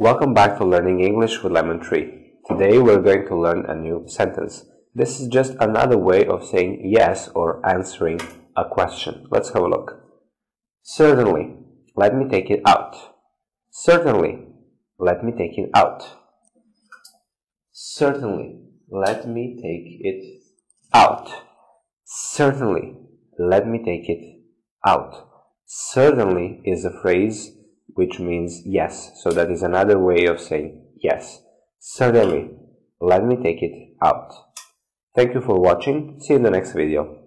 Welcome back to Learning English with Lemon Tree. Today we're going to learn a new sentence. This is just another way of saying yes or answering a question. Let's have a look. Certainly, let me take it out. Certainly, let me take it out. Certainly, let me take it out. Certainly, let me take it out. Certainly is a phrase which means yes. So that is another way of saying yes. Suddenly, let me take it out. Thank you for watching. See you in the next video.